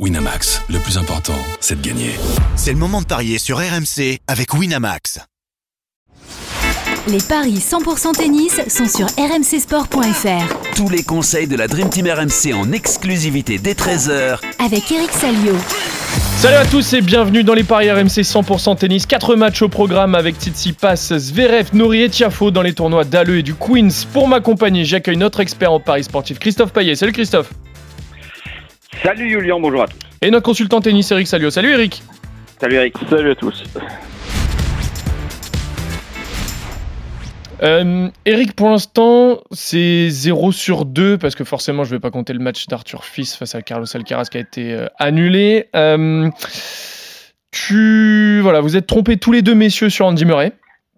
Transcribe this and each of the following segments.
Winamax, le plus important, c'est de gagner. C'est le moment de parier sur RMC avec Winamax. Les paris 100% tennis sont sur rmcsport.fr. Tous les conseils de la Dream Team RMC en exclusivité dès 13h Avec Eric Salio. Salut à tous et bienvenue dans les paris RMC 100% tennis. 4 matchs au programme avec Tsitsipas, Zverev, Nori et Tiafo dans les tournois d'Aleu et du Queens. Pour m'accompagner, j'accueille notre expert en paris sportif Christophe Payet. Salut Christophe. Salut Julien, bonjour à tous. Et notre consultant tennis Eric Salio. Salut Eric. Salut Eric. Salut à tous. Euh, Eric, pour l'instant, c'est 0 sur 2 parce que forcément, je ne vais pas compter le match d'Arthur Fils face à Carlos Alcaraz qui a été euh, annulé. Euh, tu, voilà, vous êtes trompés tous les deux, messieurs, sur Andy Murray.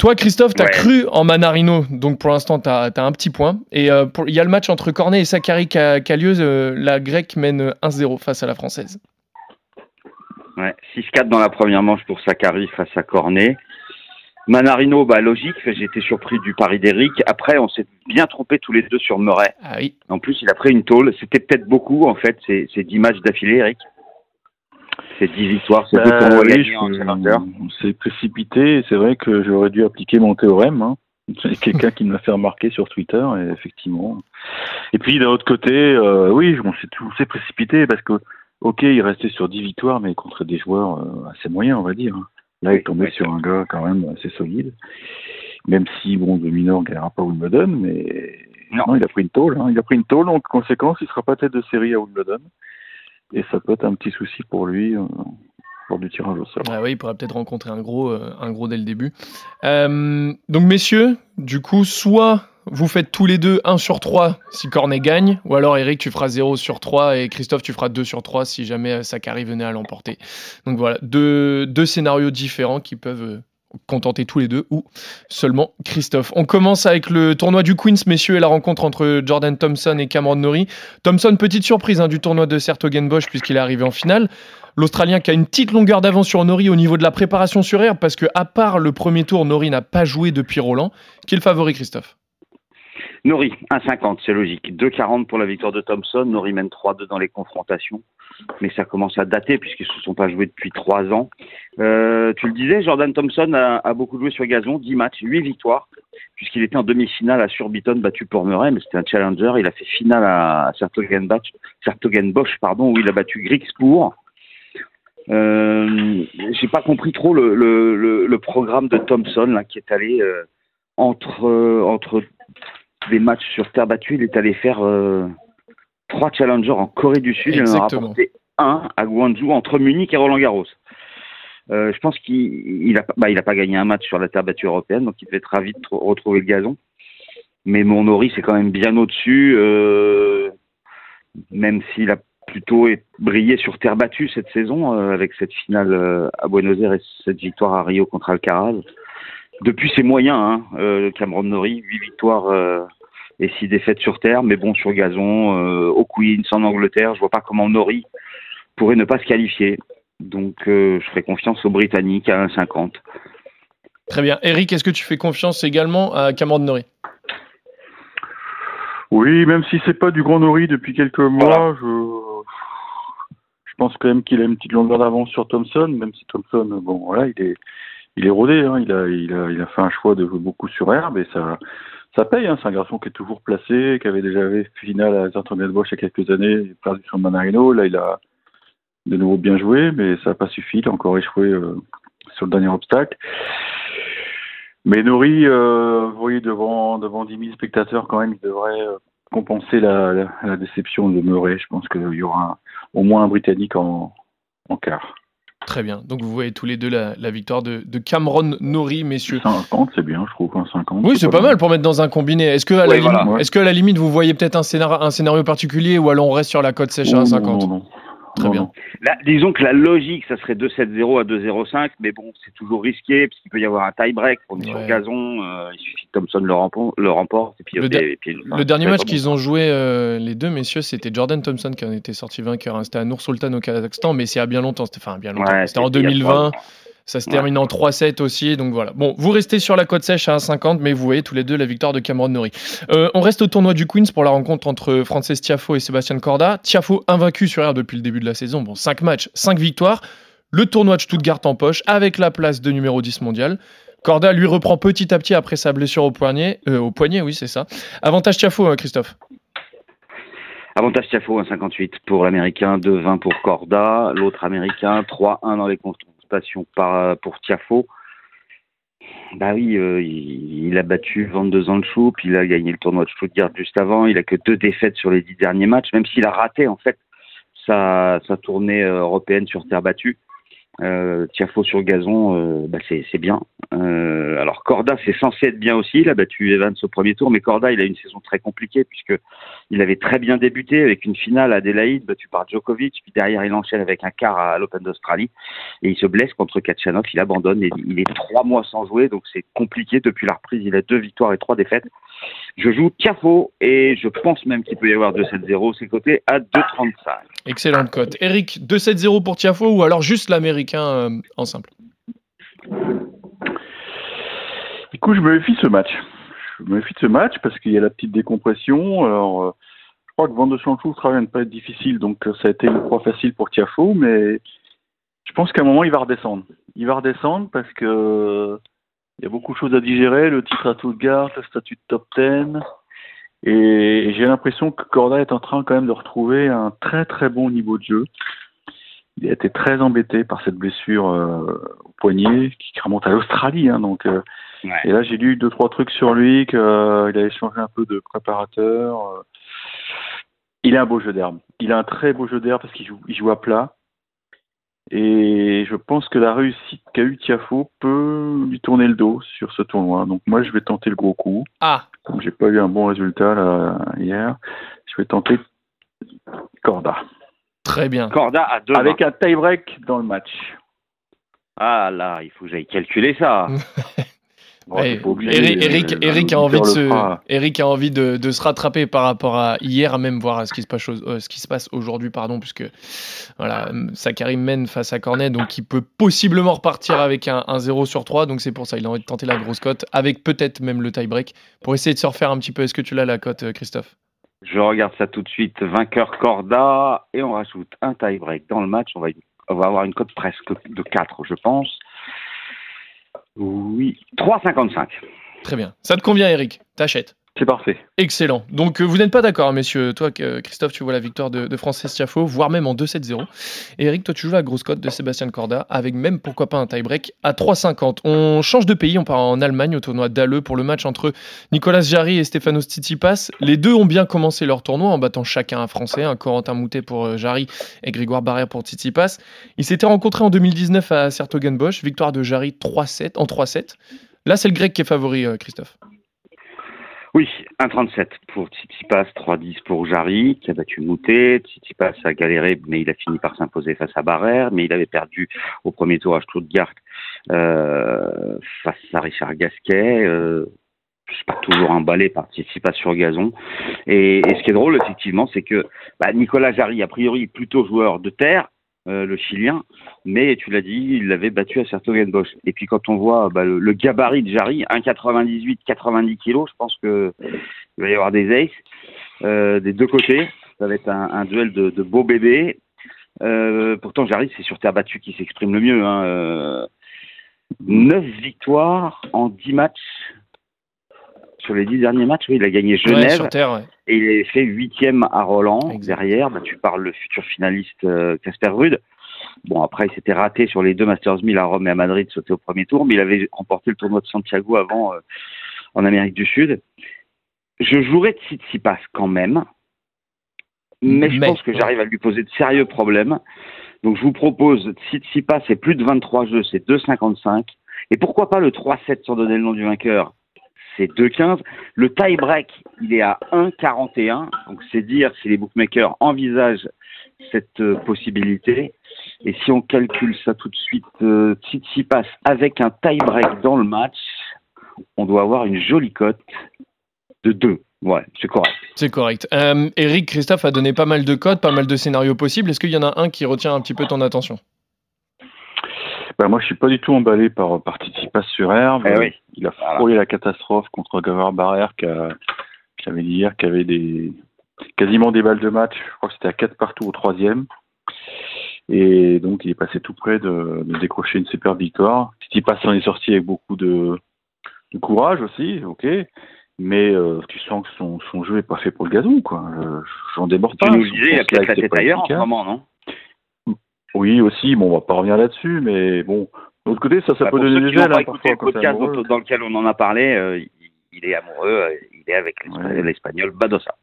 Toi, Christophe, tu as Ouais. cru en Manarino, donc pour l'instant, tu as, un petit point. Et euh, il y a le match entre Cornet et Sakari qui a, lieu. euh, la grecque mène 1-0 face à la française. Ouais, 6-4 dans la première manche pour Sakari face à Cornet. Manarino, bah logique, j'ai été surpris du pari d'Eric. Après, on s'est bien trompé tous les deux sur Murray. Ah oui. En plus, il a pris une tôle. C'était peut-être beaucoup, en fait. C'est c'est 10 matchs d'affilée, Eric. C'est 10 victoires, c'est deux Bah, tournois gagnés en Challenger. on s'est précipité. C'est vrai que j'aurais dû appliquer mon théorème. Hein. C'est quelqu'un qui me l'a fait remarquer sur Twitter, et effectivement. Et puis d'un autre côté, euh, oui, on s'est précipité parce que, ok, il restait sur 10 victoires, mais contre des joueurs euh, assez moyens, on va dire. Là, il est tombé sur un gars quand même assez solide. Même si, bon, Dominor ne gagnera pas Wimbledon, mais Non. il a pris une tôle. Hein. Il a pris une tôle, donc conséquence, il sera pas tête de série à Wimbledon. Et ça peut être un petit souci pour lui euh, lors du tirage au sort. Ah oui, il pourrait peut-être rencontrer un gros, euh, un gros dès le début. Euh, donc, messieurs, du coup, soit vous faites tous les deux 1 sur 3 si Cornet gagne, ou alors Eric, tu feras 0 sur 3 et Christophe, tu feras 2 sur 3 si jamais euh, Sakari venait à l'emporter. Donc voilà, deux, deux scénarios différents qui peuvent euh, contenter tous les deux ou seulement Christophe. On commence avec le tournoi du Queens, messieurs, et la rencontre entre Jordan Thompson et Cameron Norrie. Thompson, petite surprise hein, du tournoi de Sertogenbosch puisqu'il est arrivé en finale. L'Australien qui a une petite longueur d'avance sur Nori au niveau de la préparation sur herbe parce que à part le premier tour, Nori n'a pas joué depuis Roland. Qui est le favori, Christophe? Nori, 1,50, c'est logique. 2,40 pour la victoire de Thompson. Nori mène 3-2 dans les confrontations. Mais ça commence à dater puisqu'ils ne se sont pas joués depuis 3 ans. Euh, tu le disais, Jordan Thompson a, beaucoup joué sur gazon, 10 matchs, 8 victoires, puisqu'il était en demi-finale à Surbiton, battu pour Murray, mais c'était un challenger. Il a fait finale à Sertogenbosch, pardon, où il a battu Griekspoor. Euh, J'ai pas compris trop le, programme de Thompson qui est allé euh, entre, euh, entre des matchs sur terre battue. Il est allé faire euh, trois challengers en Corée du Sud. Il en a Exactement. rapporté un à Guangzhou entre Munich et Roland Garros. Euh, je pense qu'il il a, pas- bah, pas gagné un match sur la terre battue européenne, donc il devait très vite tr- retrouver le gazon. Mais mon Nori, c'est quand même bien au-dessus, euh, même s'il a plutôt brillé sur terre battue cette saison, euh, avec cette finale à Buenos Aires et cette victoire à Rio contre Alcaraz. Depuis ses moyens, hein, euh, Cameron Nori, 8 victoires euh, et 6 défaites sur terre, mais bon, sur gazon, euh, au Queens, en Angleterre, je vois pas comment Nori pourrait ne pas se qualifier. Donc, euh, je ferai confiance aux Britanniques à 1,50. Très bien. Eric, est-ce que tu fais confiance également à Cameron Norrie? Oui, même si c'est pas du grand Nori depuis quelques mois, je, je pense quand même qu'il a une petite longueur d'avance sur Thompson, même si Thompson, bon, voilà, il est, il est rodé, hein, il a, il a, il a fait un choix de jouer beaucoup sur herbe et ça, ça paye, hein, c'est un garçon qui est toujours placé, qui avait déjà fait finale à Bosch il y a quelques années, perdu sur Manarino, là il a de nouveau bien joué, mais ça n'a pas suffi, il a encore échoué euh, sur le dernier obstacle. Mais Nori, euh, vous voyez, devant, devant 10 000 spectateurs, quand même, il devrait euh, compenser la, la, la déception de Murray. Je pense qu'il y aura au moins un Britannique en, en quart. Très bien. Donc vous voyez tous les deux la, la victoire de, de Cameron Norrie, messieurs. 50, c'est bien, je trouve, un 50. Oui, c'est pas mal pour mettre dans un combiné. Est-ce que, à la voilà. limite, est-ce que à la limite, vous voyez peut-être un scénario, un scénario particulier ou alors on reste sur la cote sèche à Oh, 1,50 non, non, non. Très Non, bien. non. Là, disons que la logique, ça serait 2-7-0 à 2-0-5, mais bon, c'est toujours risqué, parce qu'il peut y avoir un tie-break. On est sur Ouais. gazon, euh, il suffit que Thompson le, rempo- le remporte. Et puis, Le et- da- et puis- enfin, Le dernier match bon. qu'ils ont joué, euh, les deux messieurs, c'était Jordan Thompson qui en était sorti vainqueur. hein. C'était à Nour Sultan au Kazakhstan, mais c'est à bien longtemps. C'était enfin, à bien longtemps. Ouais, c'était en c'était il y a 2020. Ça se termine en 3-7 aussi, donc voilà. Bon, vous restez sur la côte sèche à 1,50, mais vous voyez tous les deux la victoire de Cameron Norrie. Euh, on reste au tournoi du Queens pour la rencontre entre Frances Tiafo et Sébastien Corda. Tiafo invaincu sur air depuis le début de la saison. Bon, 5 matchs, 5 victoires. Le tournoi de Stuttgart en poche avec la place de numéro 10 mondial. Corda lui reprend petit à petit après sa blessure au poignet. Euh, au poignet, oui, c'est ça. Avantage Tiafo, hein, Christophe Avantage Tiafo, 1,58 pour l'américain, 2,20 pour Corda. L'autre américain, 3-1 dans les consultations par, pour Tiafo. Bah oui, euh, il, a battu 22 ans de chou, puis il a gagné le tournoi de Stuttgart juste avant. Il a que deux défaites sur les dix derniers matchs, même s'il a raté en fait sa, sa tournée euh, européenne sur terre battue. Euh, Tiafo sur gazon, euh, bah c'est bien. Euh, alors Corda, c'est censé être bien aussi. Il a battu Evans au premier tour, mais Corda, il a une saison très compliquée puisque il avait très bien débuté avec une finale à Adélaïde battue par Djokovic, puis derrière il enchaîne avec un quart à l'Open d'Australie et il se blesse contre Kachanov. Il abandonne et il est trois mois sans jouer, donc c'est compliqué depuis la reprise. Il a deux victoires et trois défaites. Je joue Tiafo et je pense même qu'il peut y avoir 2-7-0. C'est coté à 2-35. Excellente cote. Eric, 2-7-0 pour Tiafo ou alors juste l'américain euh, en simple? Écoute, je me méfie de ce match. Je me méfie de ce match parce qu'il y a la petite décompression. Alors, euh, je crois que Van de Chanchou travaille ne pas être difficile, donc euh, ça a été une croix facile pour Tiafo, mais je pense qu'à un moment, il va redescendre. Il va redescendre parce que il y a beaucoup de choses à digérer, le titre à Stuttgart, le statut de top 10. Et j'ai l'impression que Corda est en train quand même de retrouver un très très bon niveau de jeu. Il a été très embêté par cette blessure euh, au poignet qui remonte à l'Australie. Hein, donc, euh, ouais. Et là, j'ai lu deux trois trucs sur lui, qu'il euh, avait changé un peu de préparateur. Il a un beau jeu d'herbe. Il a un très beau jeu d'herbe parce qu'il joue, il joue à plat. Et je pense que la réussite qu'a eu Tiafo peut lui tourner le dos sur ce tournoi. Donc moi, je vais tenter le gros coup. Ah. Comme j'ai pas eu un bon résultat là, hier, je vais tenter Corda. Très bien. Corda à deux. Avec un tie-break dans le match. Ah là, il faut que j'aille calculer ça. Bon, hey, Eric, Eric, Eric, a envie de se, Eric a envie de, de, se rattraper par rapport à hier, même voir ce qui se passe, euh, ce qui se passe aujourd'hui, pardon, puisque voilà, Sakari mène face à Cornet, donc il peut possiblement repartir avec un, un 0 sur 3, donc c'est pour ça il a envie de tenter la grosse cote, avec peut-être même le tie-break, pour essayer de se refaire un petit peu. Est-ce que tu l'as la cote, Christophe? Je regarde ça tout de suite, vainqueur Corda, et on rajoute un tie-break dans le match, on va, on va avoir une cote presque de 4, je pense. Oui, 3,55. Très bien. Ça te convient, Eric? T'achètes? C'est parfait. Excellent. Donc, euh, vous n'êtes pas d'accord, messieurs. Toi, Christophe, tu vois la victoire de, de Francis voire même en 2-7-0. Et Eric, toi, tu joues la grosse cote de Sébastien Corda, avec même, pourquoi pas, un tie-break à 3,50. On change de pays, on part en Allemagne au tournoi d'Halle pour le match entre Nicolas Jarry et Stefanos Tsitsipas. Les deux ont bien commencé leur tournoi en battant chacun un Français, un Corentin Moutet pour Jarry et Grégoire Barrère pour Tsitsipas. Ils s'étaient rencontrés en 2019 à Sertogenbosch, victoire de Jarry 3-7, en 3-7. Là, c'est le grec qui est favori, Christophe. Oui, 1,37 pour Tsitsipas, 3,10 pour Jarry, qui a battu Moutet. Tsitsipas a galéré, mais il a fini par s'imposer face à Barrère, mais il avait perdu au premier tour à Stuttgart euh, face à Richard Gasquet. Euh, je pas toujours emballé par Tsitsipas sur gazon. Et, et, ce qui est drôle, effectivement, c'est que bah, Nicolas Jarry, a priori, plutôt joueur de terre, euh, le Chilien, mais tu l'as dit, il l'avait battu à Sertogenbosch. Et puis quand on voit bah, le, gabarit de Jarry, 1,98, 90 kilos, je pense que il va y avoir des aces euh, des deux côtés. Ça va être un, duel de, de beaux bébés. Euh, pourtant, Jarry, c'est sur terre battue qui s'exprime le mieux. Hein. Euh, 9 victoires en 10 matchs sur les dix derniers matchs, oui, il a gagné Genève ouais, terre, ouais. et il est fait huitième à Roland. Exact. Derrière, bah, tu parles le futur finaliste Casper euh, Rude. Bon, après, il s'était raté sur les deux Masters 1000 à Rome et à Madrid, sauté au premier tour, mais il avait remporté le tournoi de Santiago avant euh, en Amérique du Sud. Je jouerai Tsitsipas quand même, mais, mais je pense que j'arrive à lui poser de sérieux problèmes. Donc, je vous propose Tsitsipas, c'est plus de 23 jeux, c'est 2,55. Et pourquoi pas le 3-7 sans donner le nom du vainqueur? C'est 2,15. Le tie-break, il est à 1,41. Donc, c'est dire si les bookmakers envisagent cette euh, possibilité. Et si on calcule ça tout de suite, euh, Titi passe avec un tie-break dans le match, on doit avoir une jolie cote de 2. Ouais, c'est correct. C'est correct. Euh, Eric, Christophe a donné pas mal de codes, pas mal de scénarios possibles. Est-ce qu'il y en a un qui retient un petit peu ton attention? Bah, moi, je suis pas du tout emballé par, par Tsitsipas sur herbe. Eh oui. Il a Voilà. frôlé la catastrophe contre Gavard Barrère qui a- j'avais dit hier, qui avait des, quasiment des balles de match. Je crois que c'était à 4 partout au troisième. Et donc, il est passé tout près de, de décrocher une superbe victoire. Tsitsipas s'en est sorti avec beaucoup de, de courage aussi, ok. Mais euh, tu sens Oui, aussi. Bon, on va pas revenir là-dessus, mais bon. De l'autre côté, ça, ça Bah, peut pour donner des ailes, hein, le podcast amoureux. dans, lequel on en a parlé, euh, il, est amoureux, euh, il est avec l'Espa- Ouais. l'Espagnol Badosa.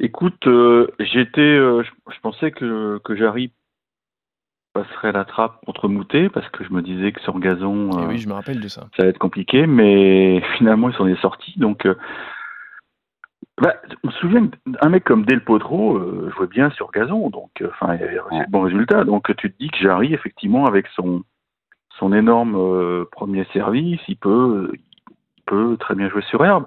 Écoute, euh, j'étais, euh, je, je pensais que, que Jarry passerait la trappe contre Moutet parce que je me disais que sur gazon, euh, Eh oui, je me rappelle de ça. ça allait être compliqué, mais finalement il s'en est sorti. Donc, euh, bah, on se souvient d'un mec comme Del Potro euh, jouait bien sur gazon, donc euh, enfin il avait réussi de bons résultats. Donc tu te dis que Jarry, effectivement, avec son son énorme euh, premier service, il peut il peut très bien jouer sur herbe.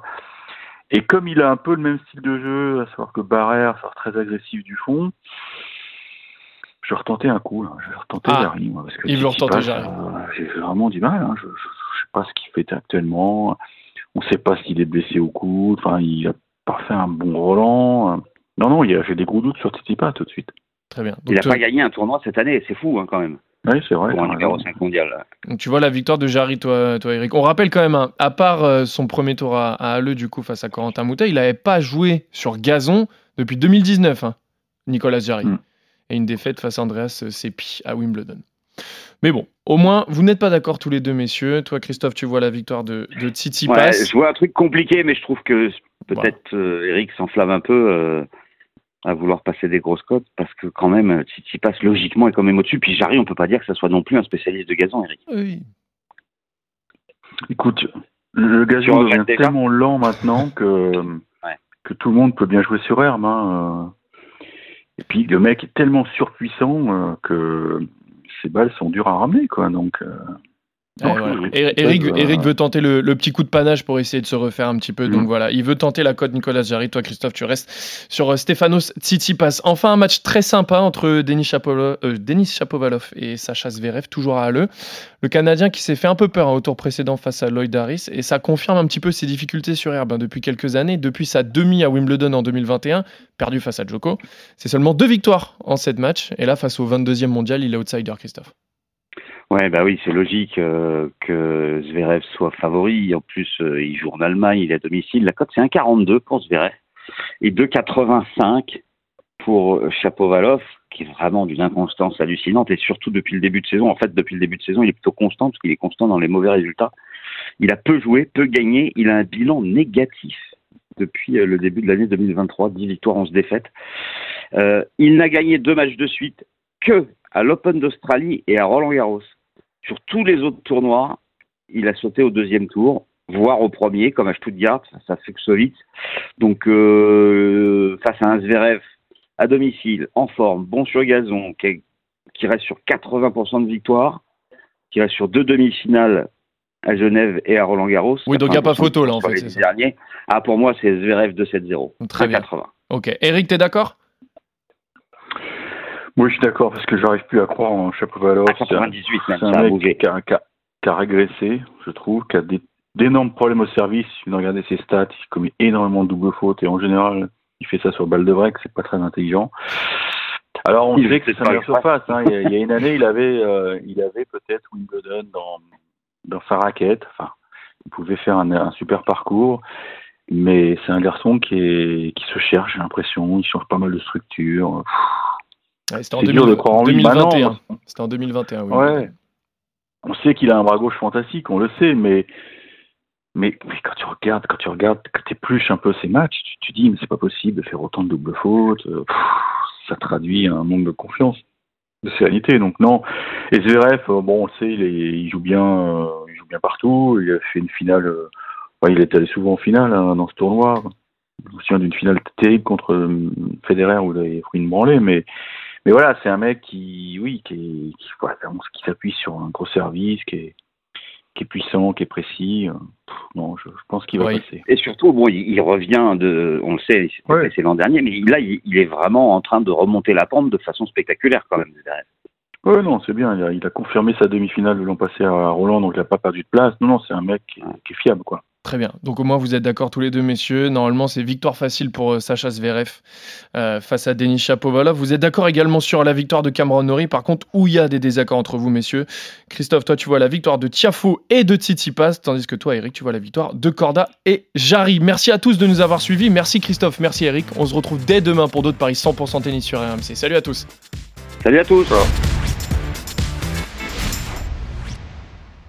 Et comme il a un peu le même style de jeu, à savoir que Barrère sort très agressif du fond, je vais retenter un coup. Là. Je vais retenter Ah, Jarry. moi, parce que il veut retenter Jarry. euh, J'ai vraiment du mal. hein. Je, je sais pas ce qu'il fait actuellement. On sait pas s'il est blessé au coude. Enfin, il a pas fait un bon Roland. Non, non, il y a- j'ai des gros doutes sur Tsitsipas tout de suite. Très bien. Il n'a pas gagné un tournoi cette année, c'est fou hein, quand même, Oui, c'est vrai. pour un t'as numéro raison. 5 mondial. donc tu vois la victoire de Jarry, toi, toi, Eric. On rappelle quand même, hein, à part euh, son premier tour à, à Halle, du coup, face à Corentin Moutet, il n'avait pas joué sur gazon depuis 2019, hein, Nicolas Jarry. Mm. Et une défaite face à Andreas Seppi à Wimbledon. Mais bon, au moins, vous n'êtes pas d'accord tous les deux, messieurs. Toi, Christophe, tu vois la victoire de, de Tsitsipas. Ouais, je vois un truc compliqué, mais je trouve que peut-être euh, Eric s'enflamme un peu euh, à vouloir passer des grosses cotes, parce que quand même, Tsitsipas, logiquement, est quand même au-dessus. Puis Jarry, on peut pas dire que ça soit non plus un spécialiste de gazon, Eric. Oui. Écoute, le gazon devient tellement lent maintenant que, que tout le monde peut bien jouer sur herbe. hein, euh. Et puis le mec est tellement surpuissant euh, que ses balles sont dures à ramener. Quoi. Donc, euh, Voilà. Eric, euh, Eric veut tenter le, le petit coup de panache pour essayer de se refaire un petit peu. Donc Mm. voilà, il veut tenter la cote Nicolas Jarry. Toi, Christophe, tu restes sur euh, Stefanos Tsitsipas. Enfin, un match très sympa entre Denis, Chapolo- euh, Denis Shapovalov et Sacha Zverev, toujours à Halle. Le Canadien qui s'est fait un peu peur hein, au tour précédent face à Lloyd Harris. Et ça confirme un petit peu ses difficultés sur herbe hein, depuis quelques années. Depuis sa demi à Wimbledon en 2021, perdu face à Djoko. C'est seulement deux victoires en sept matchs. Et là, face au 22e mondial, il est outsider, Christophe. Ouais, bah oui, c'est logique euh, que Zverev soit favori. En plus, euh, il joue en Allemagne, il est à domicile. La cote, c'est 1,42 pour Zverev et 2,85 pour Chapovalov, qui est vraiment d'une inconstance hallucinante. Et surtout depuis le début de saison, en fait, depuis le début de saison, il est plutôt constant parce qu'il est constant dans les mauvais résultats. Il a peu joué, peu gagné. Il a un bilan négatif depuis euh, le début de l'année 2023, 10 victoires, 11 défaites. Il n'a gagné deux matchs de suite que à l'Open d'Australie et à Roland Garros. Sur tous les autres tournois, il a sauté au deuxième tour, voire au premier, comme à Stuttgart, ça fait que solide. Donc, euh, face à un Zverev à domicile, en forme, bon sur gazon, qui, est- qui reste sur 80% de victoire, qui reste sur deux demi-finales à Genève et à Roland Garros. Oui, donc il y a pas 80% photo, là, en fait, ça. Ah, pour moi, c'est Zverev 2-7-0. Très bien. 80. Ok. Eric, t'es d'accord? Moi, je suis d'accord parce que j'arrive plus à croire en Chapovalov. C'est un- 98 même, C'est un mec bougé. qui a, qui a- qui a régressé, je trouve, qui a des- d'énormes problèmes au service. Si vous regardez ses stats, il commet énormément de doubles fautes et en général, il fait ça sur balle de break, c'est pas très intelligent. Alors on Il sait que c'est sa pas meilleure surface. hein. Il, y a, il y a une année, il avait, euh, il avait peut-être Wimbledon dans, dans sa raquette. Enfin, il pouvait faire un, un super parcours, mais c'est un garçon qui, est, qui se cherche, j'ai l'impression. Il change pas mal de structure. Ouais, C'était en dur 2000 de croire en lui. Bah non, 2021. C'était en 2021, oui. Ouais. On sait qu'il a un bras gauche fantastique, on le sait, mais mais, mais quand tu regardes, quand tu regardes, quand tu épluches un peu ces matchs, tu, tu dis mais c'est pas possible de faire autant de doubles fautes. euh, pff, ça traduit un manque de confiance, de sérénité. Donc non. Et Zverev, euh, bon, on le sait, il, est- il joue bien, euh, il joue bien partout. Il a fait une finale. euh, ouais, il est allé souvent en finale hein, dans ce tournoi. Je me souviens d'une finale terrible contre Federer où il avait pris une branlée, mais mais voilà, c'est un mec qui, oui, qui, est- qui, voilà, qui s'appuie sur un gros service, qui est, qui est puissant, qui est précis. Euh, pff, non, je, je pense qu'il va Oui. passer. Et surtout, bon, il, il revient de, on le sait, Ouais. blessé l'an dernier, mais là, il, il est vraiment en train de remonter la pente de façon spectaculaire quand même. Ouais, non, c'est bien. Il a, il a confirmé sa demi-finale de l'an passé à Roland, donc il n'a pas perdu de place. Non, non, c'est un mec qui, qui est fiable, quoi. Très bien. Donc au moins vous êtes d'accord tous les deux, messieurs. Normalement, c'est victoire facile pour euh, Sacha Zverev euh, face à Denis Chapovalov. Vous êtes d'accord également sur la victoire de Cameron Norrie. Par contre, où il y a des désaccords entre vous, messieurs? Christophe, toi, tu vois la victoire de Tiafo et de Tsitsipas, tandis que toi, Eric, tu vois la victoire de Corda et Jarry. Merci à tous de nous avoir suivis. Merci Christophe, merci Eric. On se retrouve dès demain pour d'autres paris 100% tennis sur RMC. Salut à tous. Salut à tous.